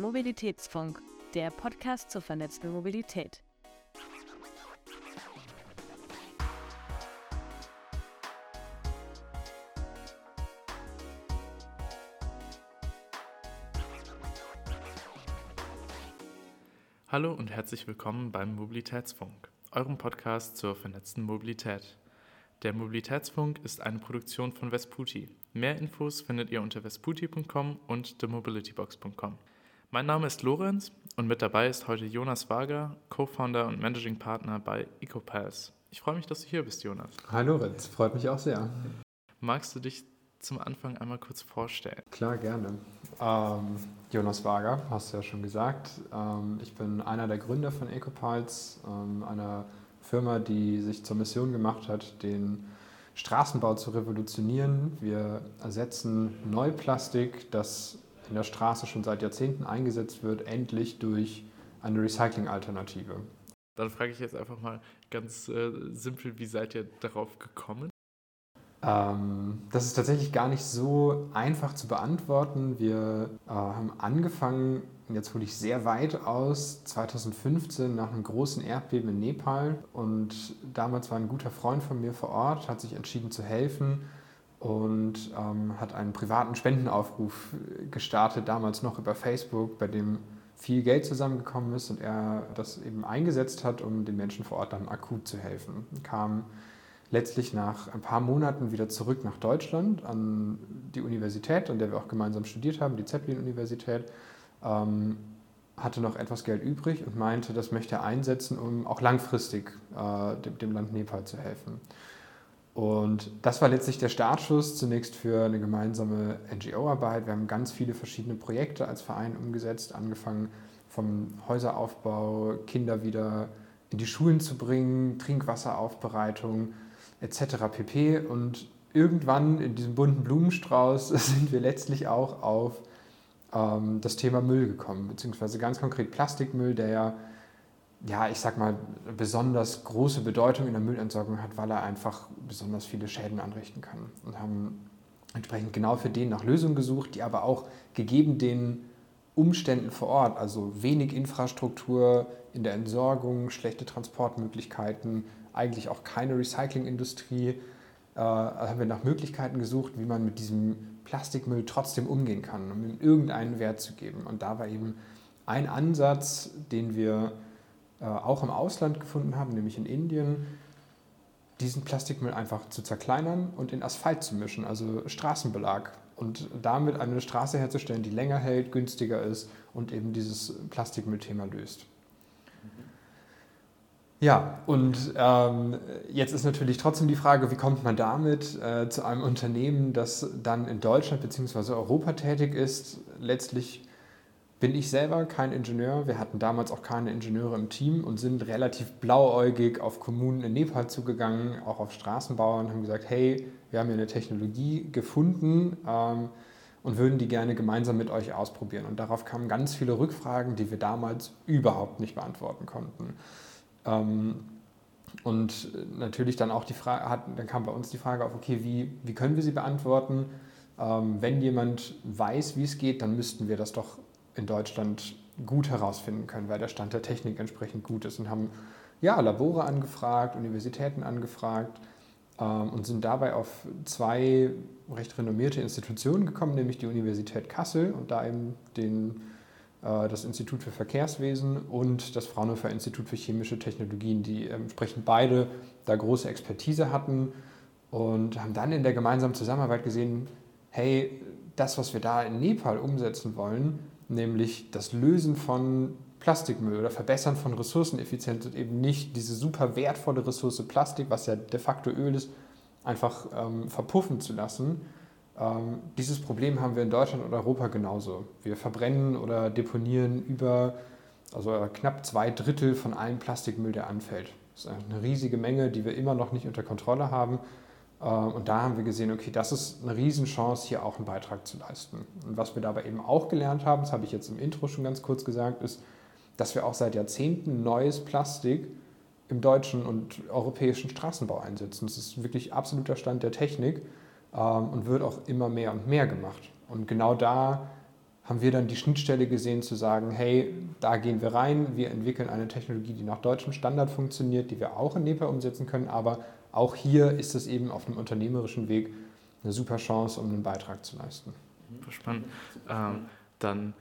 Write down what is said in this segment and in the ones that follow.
Mobilitätsfunk, der Podcast zur vernetzten Mobilität. Hallo und herzlich willkommen beim Mobilitätsfunk, eurem Podcast zur vernetzten Mobilität. Der Mobilitätsfunk ist eine Produktion von Vesputi. Mehr Infos findet ihr unter vesputi.com und themobilitybox.com. Mein Name ist Lorenz und mit dabei ist heute Jonas Wager, Co-Founder und Managing Partner bei EcoPass. Ich freue mich, dass du hier bist, Jonas. Hi Lorenz, freut mich auch sehr. Magst du dich zum Anfang einmal kurz vorstellen? Klar, gerne. Ähm, Jonas Wager, hast du ja schon gesagt. Ähm, ich bin einer der Gründer von EcoPulse, ähm, einer Firma, die sich zur Mission gemacht hat, den Straßenbau zu revolutionieren. Wir ersetzen Neuplastik, das in der Straße schon seit Jahrzehnten eingesetzt wird, endlich durch eine Recycling-Alternative. Dann frage ich jetzt einfach mal ganz äh, simpel, wie seid ihr darauf gekommen? Ähm, das ist tatsächlich gar nicht so einfach zu beantworten. Wir äh, haben angefangen, jetzt hole ich sehr weit aus, 2015 nach einem großen Erdbeben in Nepal. Und damals war ein guter Freund von mir vor Ort, hat sich entschieden zu helfen und ähm, hat einen privaten Spendenaufruf gestartet, damals noch über Facebook, bei dem viel Geld zusammengekommen ist und er das eben eingesetzt hat, um den Menschen vor Ort dann akut zu helfen. Kam letztlich nach ein paar Monaten wieder zurück nach Deutschland an die Universität, an der wir auch gemeinsam studiert haben, die Zeppelin-Universität, ähm, hatte noch etwas Geld übrig und meinte, das möchte er einsetzen, um auch langfristig äh, dem, dem Land Nepal zu helfen. Und das war letztlich der Startschuss zunächst für eine gemeinsame NGO-Arbeit. Wir haben ganz viele verschiedene Projekte als Verein umgesetzt, angefangen vom Häuseraufbau, Kinder wieder in die Schulen zu bringen, Trinkwasseraufbereitung etc. pp. Und irgendwann in diesem bunten Blumenstrauß sind wir letztlich auch auf ähm, das Thema Müll gekommen, beziehungsweise ganz konkret Plastikmüll, der ja ja, ich sag mal, besonders große Bedeutung in der Müllentsorgung hat, weil er einfach besonders viele Schäden anrichten kann. Und haben entsprechend genau für den nach Lösungen gesucht, die aber auch gegeben den Umständen vor Ort, also wenig Infrastruktur in der Entsorgung, schlechte Transportmöglichkeiten, eigentlich auch keine Recyclingindustrie, äh, haben wir nach Möglichkeiten gesucht, wie man mit diesem Plastikmüll trotzdem umgehen kann, um ihm irgendeinen Wert zu geben. Und da war eben ein Ansatz, den wir auch im Ausland gefunden haben, nämlich in Indien, diesen Plastikmüll einfach zu zerkleinern und in Asphalt zu mischen, also Straßenbelag. Und damit eine Straße herzustellen, die länger hält, günstiger ist und eben dieses Plastikmüllthema löst. Ja, und ähm, jetzt ist natürlich trotzdem die Frage, wie kommt man damit äh, zu einem Unternehmen, das dann in Deutschland bzw. Europa tätig ist, letztlich bin ich selber kein Ingenieur. Wir hatten damals auch keine Ingenieure im Team und sind relativ blauäugig auf Kommunen in Nepal zugegangen, auch auf Straßenbauern, haben gesagt, hey, wir haben hier eine Technologie gefunden ähm, und würden die gerne gemeinsam mit euch ausprobieren. Und darauf kamen ganz viele Rückfragen, die wir damals überhaupt nicht beantworten konnten. Ähm, und natürlich dann auch die Frage, hat, dann kam bei uns die Frage auf, okay, wie, wie können wir sie beantworten? Ähm, wenn jemand weiß, wie es geht, dann müssten wir das doch in Deutschland gut herausfinden können, weil der Stand der Technik entsprechend gut ist und haben ja, Labore angefragt, Universitäten angefragt ähm, und sind dabei auf zwei recht renommierte Institutionen gekommen, nämlich die Universität Kassel und da eben den, äh, das Institut für Verkehrswesen und das Fraunhofer Institut für chemische Technologien, die entsprechend beide da große Expertise hatten und haben dann in der gemeinsamen Zusammenarbeit gesehen, hey, das, was wir da in Nepal umsetzen wollen, nämlich das Lösen von Plastikmüll oder Verbessern von Ressourceneffizienz und eben nicht diese super wertvolle Ressource Plastik, was ja de facto Öl ist, einfach ähm, verpuffen zu lassen. Ähm, dieses Problem haben wir in Deutschland und Europa genauso. Wir verbrennen oder deponieren über also knapp zwei Drittel von allem Plastikmüll, der anfällt. Das ist eine riesige Menge, die wir immer noch nicht unter Kontrolle haben. Äh, und da haben wir gesehen, okay, das ist eine Riesenchance, hier auch einen Beitrag zu leisten. Und was wir dabei eben auch gelernt haben, das habe ich jetzt im Intro schon ganz kurz gesagt, ist, dass wir auch seit Jahrzehnten neues Plastik im deutschen und europäischen Straßenbau einsetzen. Das ist wirklich absoluter Stand der Technik ähm, und wird auch immer mehr und mehr gemacht. Und genau da haben wir dann die Schnittstelle gesehen zu sagen, hey, da gehen wir rein, wir entwickeln eine Technologie, die nach deutschem Standard funktioniert, die wir auch in NEPA umsetzen können, aber auch hier ist es eben auf einem unternehmerischen Weg eine super Chance, um einen Beitrag zu leisten. Spannend. Ähm, dann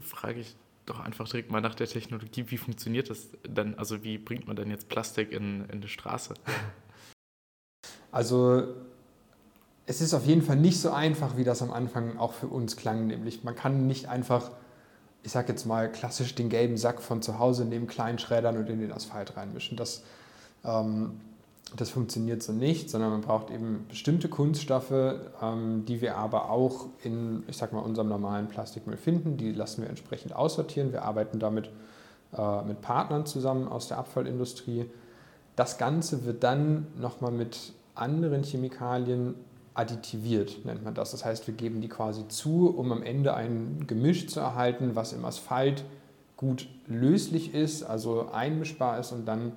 frage ich doch einfach direkt mal nach der Technologie, wie funktioniert das denn? Also wie bringt man denn jetzt Plastik in, in die Straße? Also es ist auf jeden Fall nicht so einfach, wie das am Anfang auch für uns klang. Nämlich man kann nicht einfach, ich sage jetzt mal klassisch den gelben Sack von zu Hause neben kleinen Schrädern und in den Asphalt reinmischen. Das, ähm, das funktioniert so nicht, sondern man braucht eben bestimmte Kunststoffe, ähm, die wir aber auch in, ich sag mal, unserem normalen Plastikmüll finden. Die lassen wir entsprechend aussortieren. Wir arbeiten damit äh, mit Partnern zusammen aus der Abfallindustrie. Das Ganze wird dann nochmal mit anderen Chemikalien additiviert, nennt man das. Das heißt, wir geben die quasi zu, um am Ende ein Gemisch zu erhalten, was im Asphalt gut löslich ist, also einmischbar ist und dann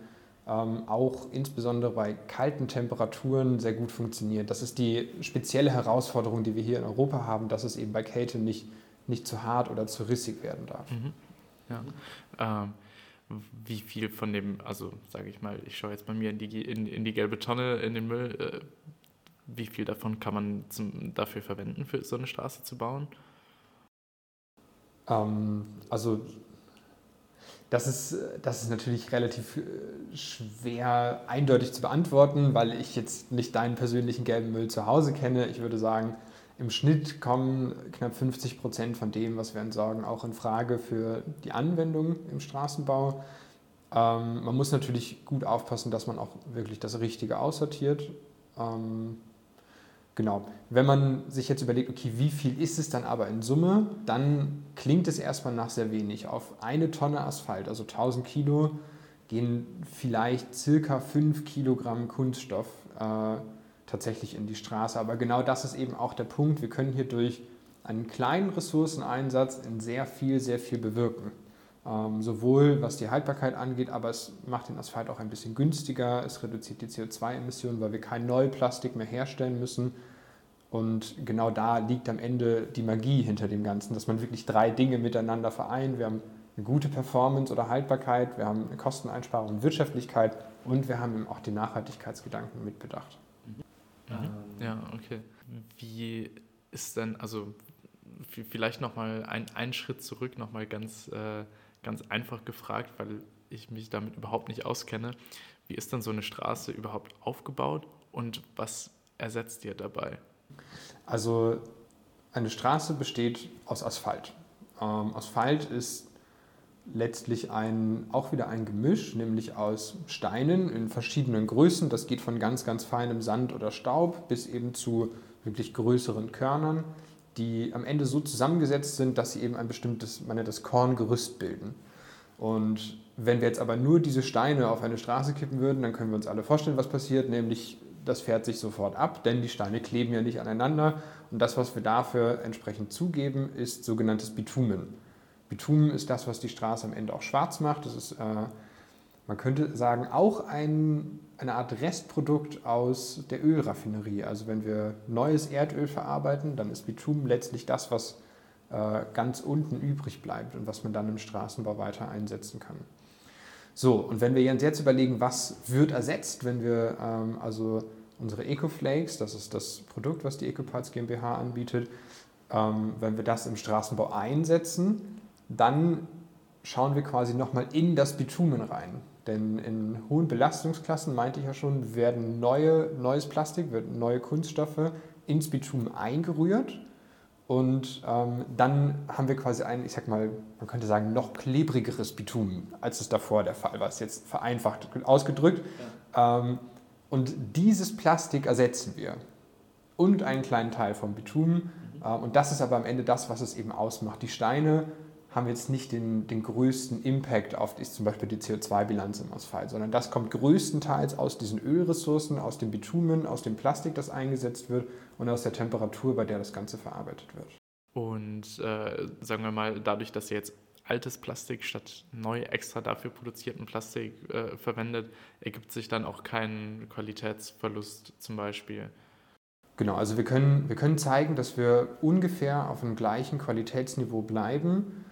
ähm, auch insbesondere bei kalten Temperaturen sehr gut funktioniert. Das ist die spezielle Herausforderung, die wir hier in Europa haben, dass es eben bei Kälte nicht, nicht zu hart oder zu rissig werden darf. Mhm. Ja. Ähm, wie viel von dem, also sage ich mal, ich schaue jetzt bei mir in die, in, in die gelbe Tonne, in den Müll, äh, wie viel davon kann man zum, dafür verwenden, für so eine Straße zu bauen? Ähm, also das ist, das ist natürlich relativ äh, schwer eindeutig zu beantworten, weil ich jetzt nicht deinen persönlichen gelben Müll zu Hause kenne. Ich würde sagen, im Schnitt kommen knapp 50 Prozent von dem, was wir entsorgen, auch in Frage für die Anwendung im Straßenbau. Ähm, man muss natürlich gut aufpassen, dass man auch wirklich das Richtige aussortiert. Ähm, Genau. Wenn man sich jetzt überlegt, okay, wie viel ist es dann aber in Summe, dann klingt es erstmal nach sehr wenig. Auf eine Tonne Asphalt, also 1000 Kilo, gehen vielleicht circa 5 Kilogramm Kunststoff äh, tatsächlich in die Straße. Aber genau das ist eben auch der Punkt. Wir können hier durch einen kleinen Ressourceneinsatz in sehr viel, sehr viel bewirken. Ähm, sowohl was die Haltbarkeit angeht, aber es macht den Asphalt auch ein bisschen günstiger, es reduziert die CO2-Emissionen, weil wir kein Neuplastik mehr herstellen müssen. Und genau da liegt am Ende die Magie hinter dem Ganzen, dass man wirklich drei Dinge miteinander vereint. Wir haben eine gute Performance oder Haltbarkeit, wir haben eine Kosteneinsparung und Wirtschaftlichkeit und wir haben eben auch den Nachhaltigkeitsgedanken mitbedacht. Mhm. Ja, okay. Wie ist denn, also vielleicht nochmal ein, einen Schritt zurück, nochmal ganz äh, ganz einfach gefragt, weil ich mich damit überhaupt nicht auskenne. Wie ist dann so eine Straße überhaupt aufgebaut und was ersetzt ihr dabei? Also eine Straße besteht aus Asphalt. Ähm, Asphalt ist letztlich ein, auch wieder ein Gemisch, nämlich aus Steinen in verschiedenen Größen. Das geht von ganz, ganz feinem Sand oder Staub bis eben zu wirklich größeren Körnern die am Ende so zusammengesetzt sind, dass sie eben ein bestimmtes, man nennt das Korngerüst bilden. Und wenn wir jetzt aber nur diese Steine auf eine Straße kippen würden, dann können wir uns alle vorstellen, was passiert, nämlich das fährt sich sofort ab, denn die Steine kleben ja nicht aneinander. Und das, was wir dafür entsprechend zugeben, ist sogenanntes Bitumen. Bitumen ist das, was die Straße am Ende auch schwarz macht. Das ist, äh, man könnte sagen, auch ein eine Art Restprodukt aus der Ölraffinerie. Also wenn wir neues Erdöl verarbeiten, dann ist Bitumen letztlich das, was äh, ganz unten übrig bleibt und was man dann im Straßenbau weiter einsetzen kann. So, und wenn wir jetzt überlegen, was wird ersetzt, wenn wir ähm, also unsere EcoFlakes, das ist das Produkt, was die EcoParts GmbH anbietet, ähm, wenn wir das im Straßenbau einsetzen, dann schauen wir quasi nochmal in das Bitumen rein. Denn in hohen Belastungsklassen, meinte ich ja schon, werden neue, neues Plastik, werden neue Kunststoffe ins Bitumen eingerührt. Und ähm, dann haben wir quasi ein, ich sag mal, man könnte sagen, noch klebrigeres Bitumen, als es davor der Fall war. Ist jetzt vereinfacht ausgedrückt. Ja. Ähm, und dieses Plastik ersetzen wir. Und einen kleinen Teil vom Bitumen. Mhm. Ähm, und das ist aber am Ende das, was es eben ausmacht. Die Steine haben wir jetzt nicht den, den größten Impact auf die, zum Beispiel die CO2-Bilanz im Asphalt, sondern das kommt größtenteils aus diesen Ölressourcen, aus dem Bitumen, aus dem Plastik, das eingesetzt wird und aus der Temperatur, bei der das Ganze verarbeitet wird. Und äh, sagen wir mal, dadurch, dass ihr jetzt altes Plastik statt neu extra dafür produzierten Plastik äh, verwendet, ergibt sich dann auch kein Qualitätsverlust zum Beispiel. Genau, also wir können, wir können zeigen, dass wir ungefähr auf dem gleichen Qualitätsniveau bleiben.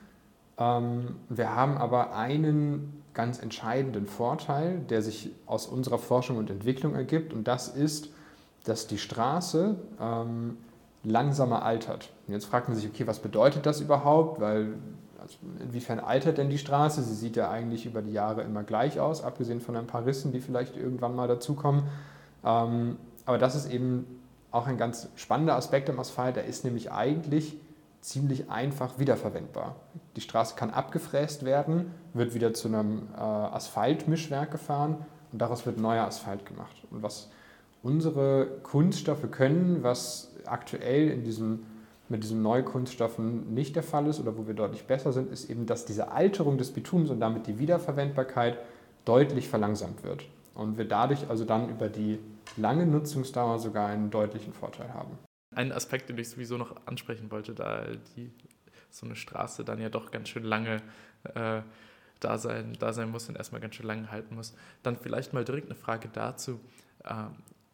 Ähm, wir haben aber einen ganz entscheidenden Vorteil, der sich aus unserer Forschung und Entwicklung ergibt, und das ist, dass die Straße ähm, langsamer altert. Und jetzt fragt man sich, okay, was bedeutet das überhaupt? Weil also inwiefern altert denn die Straße? Sie sieht ja eigentlich über die Jahre immer gleich aus, abgesehen von ein paar Rissen, die vielleicht irgendwann mal dazukommen. Ähm, aber das ist eben auch ein ganz spannender Aspekt am Asphalt. Der ist nämlich eigentlich ziemlich einfach wiederverwendbar. Die Straße kann abgefräst werden, wird wieder zu einem äh, Asphaltmischwerk gefahren und daraus wird neuer Asphalt gemacht. Und was unsere Kunststoffe können, was aktuell in diesem, mit diesen Neukunststoffen nicht der Fall ist oder wo wir deutlich besser sind, ist eben, dass diese Alterung des Bitums und damit die Wiederverwendbarkeit deutlich verlangsamt wird. Und wir dadurch also dann über die lange Nutzungsdauer sogar einen deutlichen Vorteil haben. Ein Aspekt, den ich sowieso noch ansprechen wollte, da die, so eine Straße dann ja doch ganz schön lange äh, da, sein, da sein muss und erstmal ganz schön lange halten muss. Dann vielleicht mal direkt eine Frage dazu. Äh,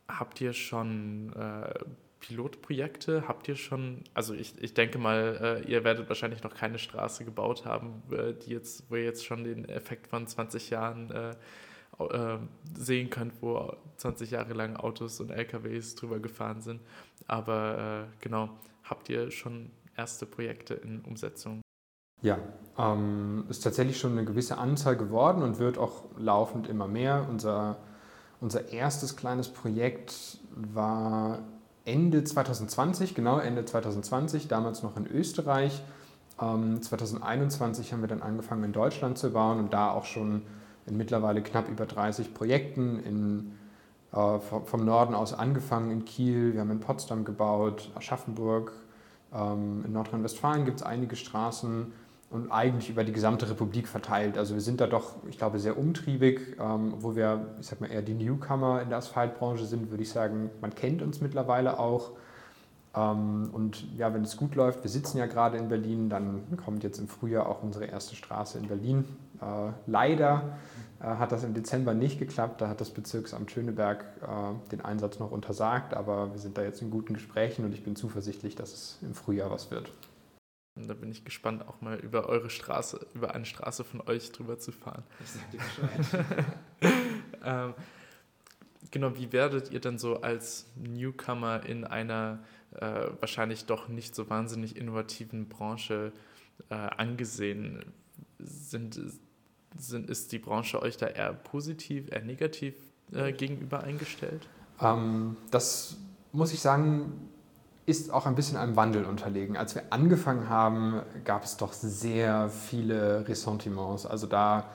habt ihr schon äh, Pilotprojekte? Habt ihr schon, also ich, ich denke mal, äh, ihr werdet wahrscheinlich noch keine Straße gebaut haben, äh, die jetzt, wo ihr jetzt schon den Effekt von 20 Jahren äh, sehen könnt, wo 20 Jahre lang Autos und LKWs drüber gefahren sind. Aber äh, genau, habt ihr schon erste Projekte in Umsetzung? Ja, ähm, ist tatsächlich schon eine gewisse Anzahl geworden und wird auch laufend immer mehr. Unser, unser erstes kleines Projekt war Ende 2020, genau Ende 2020, damals noch in Österreich. Ähm, 2021 haben wir dann angefangen in Deutschland zu bauen und da auch schon in mittlerweile knapp über 30 Projekten in, äh, vom Norden aus angefangen in Kiel, wir haben in Potsdam gebaut, Aschaffenburg, ähm, in Nordrhein-Westfalen gibt es einige Straßen und eigentlich über die gesamte Republik verteilt. Also wir sind da doch, ich glaube, sehr umtriebig, ähm, wo wir, ich sag mal, eher die Newcomer in der Asphaltbranche sind, würde ich sagen, man kennt uns mittlerweile auch. Ähm, und ja, wenn es gut läuft, wir sitzen ja gerade in Berlin, dann kommt jetzt im Frühjahr auch unsere erste Straße in Berlin. Äh, leider äh, hat das im Dezember nicht geklappt, da hat das Bezirksamt Schöneberg äh, den Einsatz noch untersagt, aber wir sind da jetzt in guten Gesprächen und ich bin zuversichtlich, dass es im Frühjahr was wird. Da bin ich gespannt, auch mal über eure Straße, über eine Straße von euch drüber zu fahren. Ich sag dir Bescheid. ähm, genau, wie werdet ihr denn so als Newcomer in einer äh, wahrscheinlich doch nicht so wahnsinnig innovativen Branche äh, angesehen? Sind, sind, ist die Branche euch da eher positiv, eher negativ äh, gegenüber eingestellt? Ähm, das muss ich sagen, ist auch ein bisschen einem Wandel unterlegen. Als wir angefangen haben, gab es doch sehr viele Ressentiments. Also da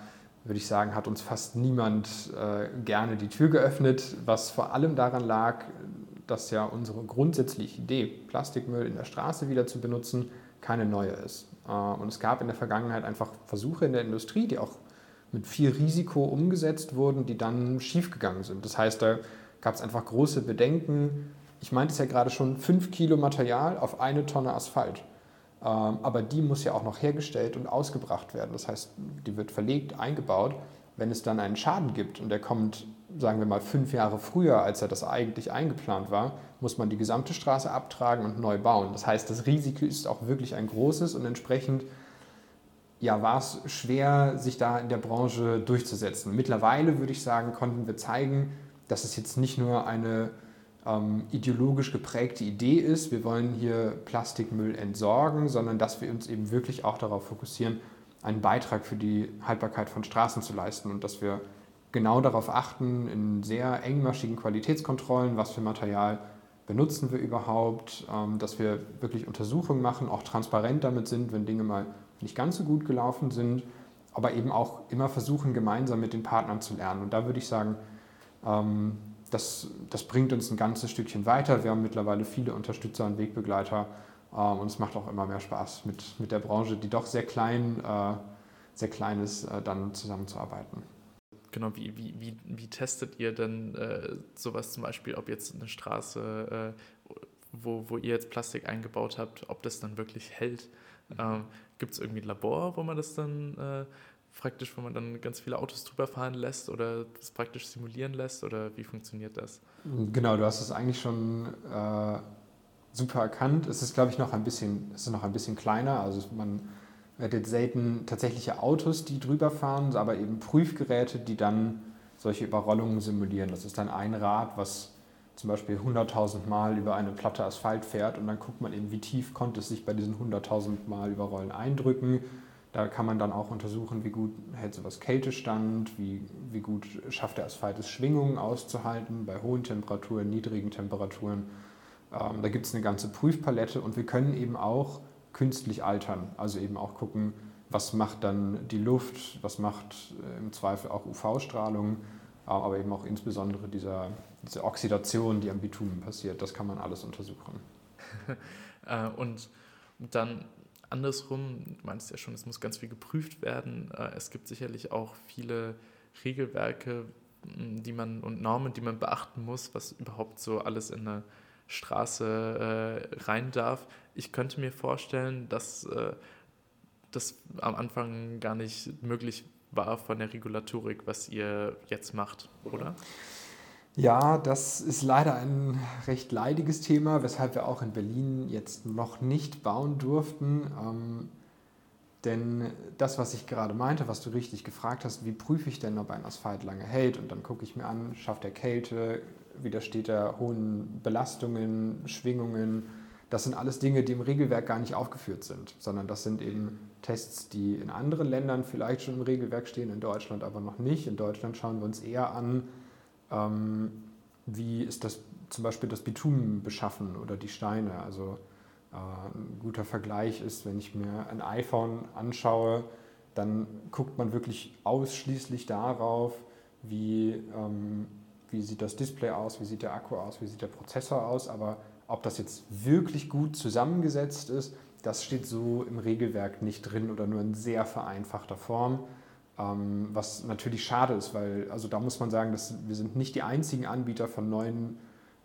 würde ich sagen, hat uns fast niemand äh, gerne die Tür geöffnet, was vor allem daran lag, dass ja unsere grundsätzliche Idee, Plastikmüll in der Straße wieder zu benutzen, keine neue ist. Äh, und es gab in der Vergangenheit einfach Versuche in der Industrie, die auch mit viel Risiko umgesetzt wurden, die dann schiefgegangen sind. Das heißt, da gab es einfach große Bedenken. Ich meinte es ja gerade schon, fünf Kilo Material auf eine Tonne Asphalt. Ähm, aber die muss ja auch noch hergestellt und ausgebracht werden. Das heißt, die wird verlegt, eingebaut. Wenn es dann einen Schaden gibt und der kommt, sagen wir mal, fünf Jahre früher, als er das eigentlich eingeplant war, muss man die gesamte Straße abtragen und neu bauen. Das heißt, das Risiko ist auch wirklich ein großes und entsprechend ja, war es schwer, sich da in der Branche durchzusetzen. Mittlerweile würde ich sagen, konnten wir zeigen, dass es jetzt nicht nur eine ähm, ideologisch geprägte Idee ist, wir wollen hier Plastikmüll entsorgen, sondern dass wir uns eben wirklich auch darauf fokussieren, einen Beitrag für die Haltbarkeit von Straßen zu leisten und dass wir genau darauf achten, in sehr engmaschigen Qualitätskontrollen, was für Material benutzen wir überhaupt, ähm, dass wir wirklich Untersuchungen machen, auch transparent damit sind, wenn Dinge mal nicht ganz so gut gelaufen sind, aber eben auch immer versuchen, gemeinsam mit den Partnern zu lernen. Und da würde ich sagen, ähm, das, das bringt uns ein ganzes Stückchen weiter. Wir haben mittlerweile viele Unterstützer und Wegbegleiter und es macht auch immer mehr Spaß, mit, mit der Branche, die doch sehr klein, äh, sehr klein ist, äh, dann zusammenzuarbeiten. Genau, wie, wie, wie, wie testet ihr denn äh, sowas zum Beispiel, ob jetzt eine Straße, äh, wo, wo ihr jetzt Plastik eingebaut habt, ob das dann wirklich hält? Ähm, Gibt es irgendwie ein Labor, wo man das dann, äh, praktisch, wo man dann ganz viele Autos drüber fahren lässt oder das praktisch simulieren lässt oder wie funktioniert das? Genau, du hast es eigentlich schon äh, super erkannt. Es ist, glaube ich, noch ein bisschen, es ist noch ein bisschen kleiner. Also man jetzt selten tatsächliche Autos, die drüber fahren, aber eben Prüfgeräte, die dann solche Überrollungen simulieren. Das ist dann ein Rad, was zum Beispiel 100.000 Mal über eine Platte Asphalt fährt und dann guckt man eben, wie tief konnte es sich bei diesen 100.000 Mal Überrollen eindrücken. Da kann man dann auch untersuchen, wie gut hält sowas Kältestand, wie, wie gut schafft der Asphalt es, Schwingungen auszuhalten bei hohen Temperaturen, niedrigen Temperaturen. Ähm, da gibt es eine ganze Prüfpalette und wir können eben auch künstlich altern, also eben auch gucken, was macht dann die Luft, was macht äh, im Zweifel auch UV-Strahlung, äh, aber eben auch insbesondere dieser, diese Oxidation, die am Bitumen passiert, das kann man alles untersuchen. Äh, und dann andersrum, du meinst ja schon, es muss ganz viel geprüft werden. Es gibt sicherlich auch viele Regelwerke, die man und Normen, die man beachten muss, was überhaupt so alles in eine Straße äh, rein darf. Ich könnte mir vorstellen, dass äh, das am Anfang gar nicht möglich war von der Regulatorik, was ihr jetzt macht, oder? Ja, das ist leider ein recht leidiges Thema, weshalb wir auch in Berlin jetzt noch nicht bauen durften. Ähm, denn das, was ich gerade meinte, was du richtig gefragt hast, wie prüfe ich denn, ob ein Asphalt lange hält? Und dann gucke ich mir an, schafft er Kälte, widersteht er hohen Belastungen, Schwingungen. Das sind alles Dinge, die im Regelwerk gar nicht aufgeführt sind, sondern das sind eben Tests, die in anderen Ländern vielleicht schon im Regelwerk stehen, in Deutschland aber noch nicht. In Deutschland schauen wir uns eher an, ähm, wie ist das zum Beispiel das Bitumen beschaffen oder die Steine. Also äh, ein guter Vergleich ist, wenn ich mir ein iPhone anschaue, dann guckt man wirklich ausschließlich darauf, wie ähm, wie sieht das Display aus, wie sieht der Akku aus, wie sieht der Prozessor aus, aber ob das jetzt wirklich gut zusammengesetzt ist, das steht so im Regelwerk nicht drin oder nur in sehr vereinfachter Form, ähm, was natürlich schade ist, weil also da muss man sagen, dass wir sind nicht die einzigen Anbieter von neuen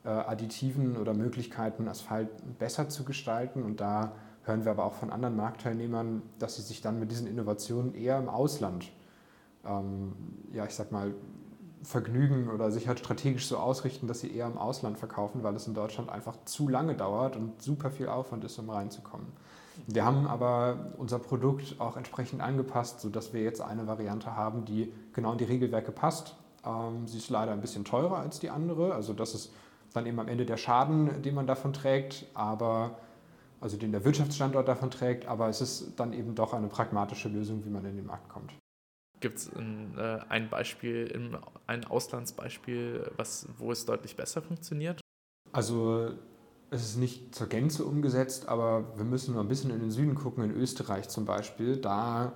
äh, Additiven oder Möglichkeiten, Asphalt besser zu gestalten. Und da hören wir aber auch von anderen Marktteilnehmern, dass sie sich dann mit diesen Innovationen eher im Ausland, ähm, ja ich sag mal, vergnügen oder sich halt strategisch so ausrichten, dass sie eher im Ausland verkaufen, weil es in Deutschland einfach zu lange dauert und super viel Aufwand ist, um reinzukommen. Wir haben aber unser Produkt auch entsprechend angepasst, sodass wir jetzt eine Variante haben, die genau in die Regelwerke passt. Ähm, sie ist leider ein bisschen teurer als die andere, also das ist dann eben am Ende der Schaden, den man davon trägt, aber also den der Wirtschaftsstandort davon trägt, aber es ist dann eben doch eine pragmatische Lösung, wie man in den Markt kommt. Gibt es ein, äh, ein Beispiel, ein Auslandsbeispiel, was, wo es deutlich besser funktioniert? Also es ist nicht zur Gänze umgesetzt, aber wir müssen nur ein bisschen in den Süden gucken, in Österreich zum Beispiel. Da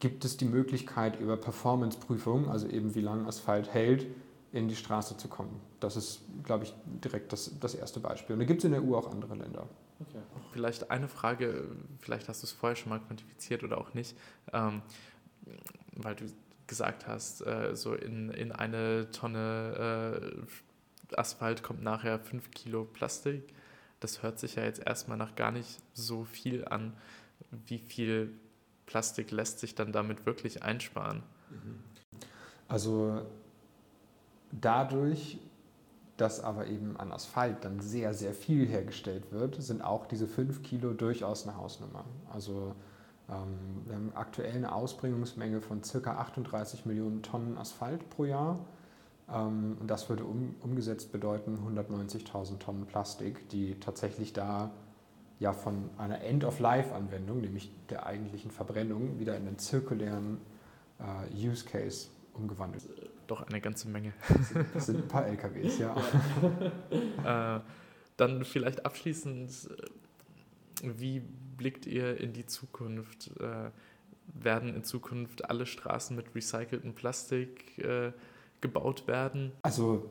gibt es die Möglichkeit, über Performance-Prüfung, also eben wie lange Asphalt hält, in die Straße zu kommen. Das ist, glaube ich, direkt das, das erste Beispiel. Und da gibt es in der EU auch andere Länder. Okay. Vielleicht eine Frage, vielleicht hast du es vorher schon mal quantifiziert oder auch nicht. Ähm, weil du gesagt hast, äh, so in, in eine Tonne äh, Asphalt kommt nachher fünf Kilo Plastik. Das hört sich ja jetzt erstmal nach gar nicht so viel an. Wie viel Plastik lässt sich dann damit wirklich einsparen? Also dadurch, dass aber eben an Asphalt dann sehr, sehr viel hergestellt wird, sind auch diese fünf Kilo durchaus eine Hausnummer. Also wir haben aktuell eine Ausbringungsmenge von ca. 38 Millionen Tonnen Asphalt pro Jahr. Ähm, und das würde um, umgesetzt bedeuten 190.000 Tonnen Plastik, die tatsächlich da ja von einer End-of-Life-Anwendung, nämlich der eigentlichen Verbrennung, wieder in einen zirkulären äh, Use Case umgewandelt. Doch eine ganze Menge. Das sind ein paar LKWs, ja. ja. äh, dann vielleicht abschließend, wie blickt ihr in die Zukunft? Äh, werden in Zukunft alle Straßen mit recyceltem Plastik äh, gebaut werden? Also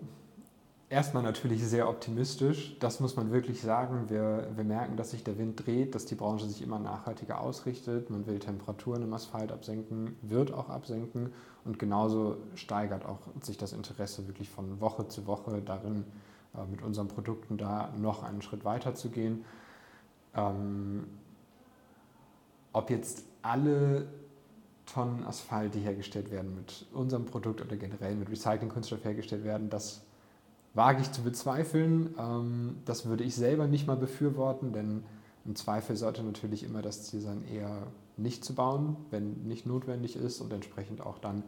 erstmal natürlich sehr optimistisch. Das muss man wirklich sagen. Wir, wir merken, dass sich der Wind dreht, dass die Branche sich immer nachhaltiger ausrichtet. Man will Temperaturen im Asphalt absenken, wird auch absenken. Und genauso steigert auch sich das Interesse wirklich von Woche zu Woche darin, äh, mit unseren Produkten da noch einen Schritt weiter zu gehen. Ähm, ob jetzt alle Tonnen Asphalt, die hergestellt werden mit unserem Produkt oder generell mit Recycling-Kunststoff hergestellt werden, das wage ich zu bezweifeln. Ähm, das würde ich selber nicht mal befürworten, denn im Zweifel sollte natürlich immer das Ziel sein, eher nicht zu bauen, wenn nicht notwendig ist und entsprechend auch dann,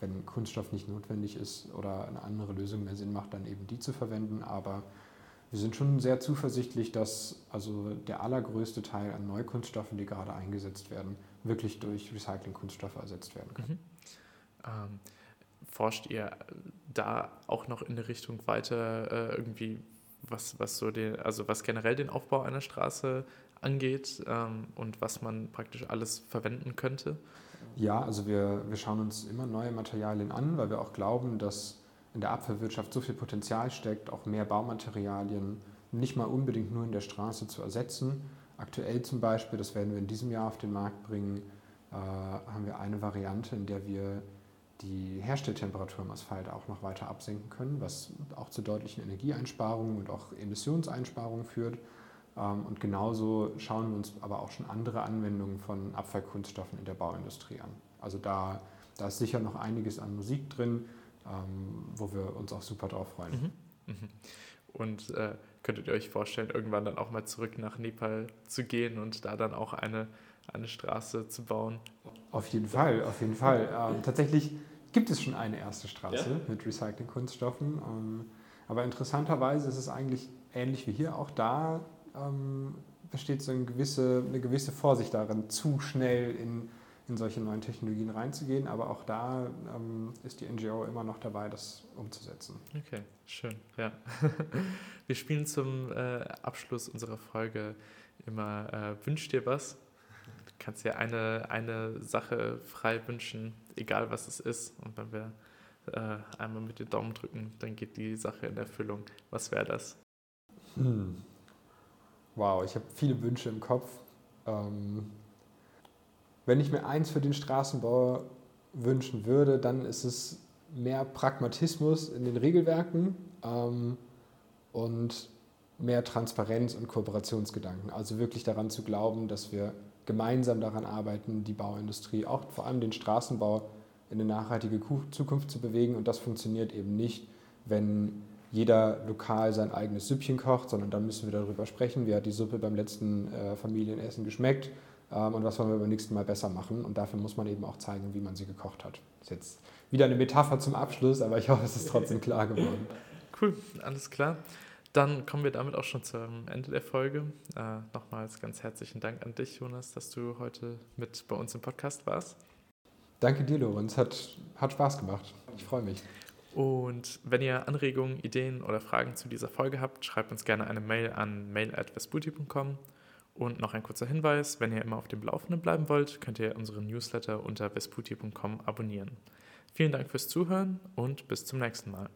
wenn Kunststoff nicht notwendig ist oder eine andere Lösung mehr Sinn macht, dann eben die zu verwenden. Aber wir sind schon sehr zuversichtlich, dass also der allergrößte Teil an Neukunststoffen, die gerade eingesetzt werden, wirklich durch Recycling-Kunststoffe ersetzt werden können. Mhm. Ähm, forscht ihr da auch noch in eine Richtung weiter äh, irgendwie, was, was so den, also was generell den Aufbau einer Straße angeht ähm, und was man praktisch alles verwenden könnte? Ja, also wir, wir schauen uns immer neue Materialien an, weil wir auch glauben, dass in der Abfallwirtschaft so viel Potenzial steckt, auch mehr Baumaterialien nicht mal unbedingt nur in der Straße zu ersetzen. Aktuell zum Beispiel, das werden wir in diesem Jahr auf den Markt bringen, äh, haben wir eine Variante, in der wir die Herstelltemperatur im Asphalt auch noch weiter absenken können, was auch zu deutlichen Energieeinsparungen und auch Emissionseinsparungen führt. Ähm, und genauso schauen wir uns aber auch schon andere Anwendungen von Abfallkunststoffen in der Bauindustrie an. Also da, da ist sicher noch einiges an Musik drin, ähm, wo wir uns auch super drauf freuen. Mhm. Mhm. Und äh, könntet ihr euch vorstellen, irgendwann dann auch mal zurück nach Nepal zu gehen und da dann auch eine, eine Straße zu bauen? Auf jeden Fall, auf jeden Fall. Ähm, tatsächlich gibt es schon eine erste Straße ja. mit Recycling-Kunststoffen. Ähm, aber interessanterweise ist es eigentlich ähnlich wie hier. Auch da ähm, besteht so eine gewisse, eine gewisse Vorsicht darin, zu schnell in, in solche neuen Technologien reinzugehen. Aber auch da ähm, ist die NGO immer noch dabei, das umzusetzen. Okay, schön. Ja. Wir spielen zum äh, Abschluss unserer Folge immer äh, Wünsch dir was. Du kannst dir eine, eine Sache frei wünschen, egal was es ist. Und wenn wir äh, einmal mit den Daumen drücken, dann geht die Sache in Erfüllung. Was wäre das? Hm. Wow, ich habe viele Wünsche im Kopf. Ähm, wenn ich mir eins für den Straßenbau wünschen würde, dann ist es mehr Pragmatismus in den Regelwerken ähm, und mehr Transparenz und Kooperationsgedanken. Also wirklich daran zu glauben, dass wir gemeinsam daran arbeiten, die Bauindustrie, auch vor allem den Straßenbau, in eine nachhaltige Zukunft zu bewegen. Und das funktioniert eben nicht, wenn jeder lokal sein eigenes Süppchen kocht, sondern dann müssen wir darüber sprechen, wie hat die Suppe beim letzten äh, Familienessen geschmeckt ähm, und was wollen wir beim nächsten Mal besser machen. Und dafür muss man eben auch zeigen, wie man sie gekocht hat. Das ist jetzt wieder eine Metapher zum Abschluss, aber ich hoffe, es ist trotzdem klar geworden. Cool, alles klar. Dann kommen wir damit auch schon zum Ende der Folge. Äh, nochmals ganz herzlichen Dank an dich, Jonas, dass du heute mit bei uns im Podcast warst. Danke dir, Lorenz. Hat, hat Spaß gemacht. Ich freue mich. Und wenn ihr Anregungen, Ideen oder Fragen zu dieser Folge habt, schreibt uns gerne eine Mail an mail.vesputi.com. Und noch ein kurzer Hinweis, wenn ihr immer auf dem Laufenden bleiben wollt, könnt ihr unseren Newsletter unter vesputi.com abonnieren. Vielen Dank fürs Zuhören und bis zum nächsten Mal.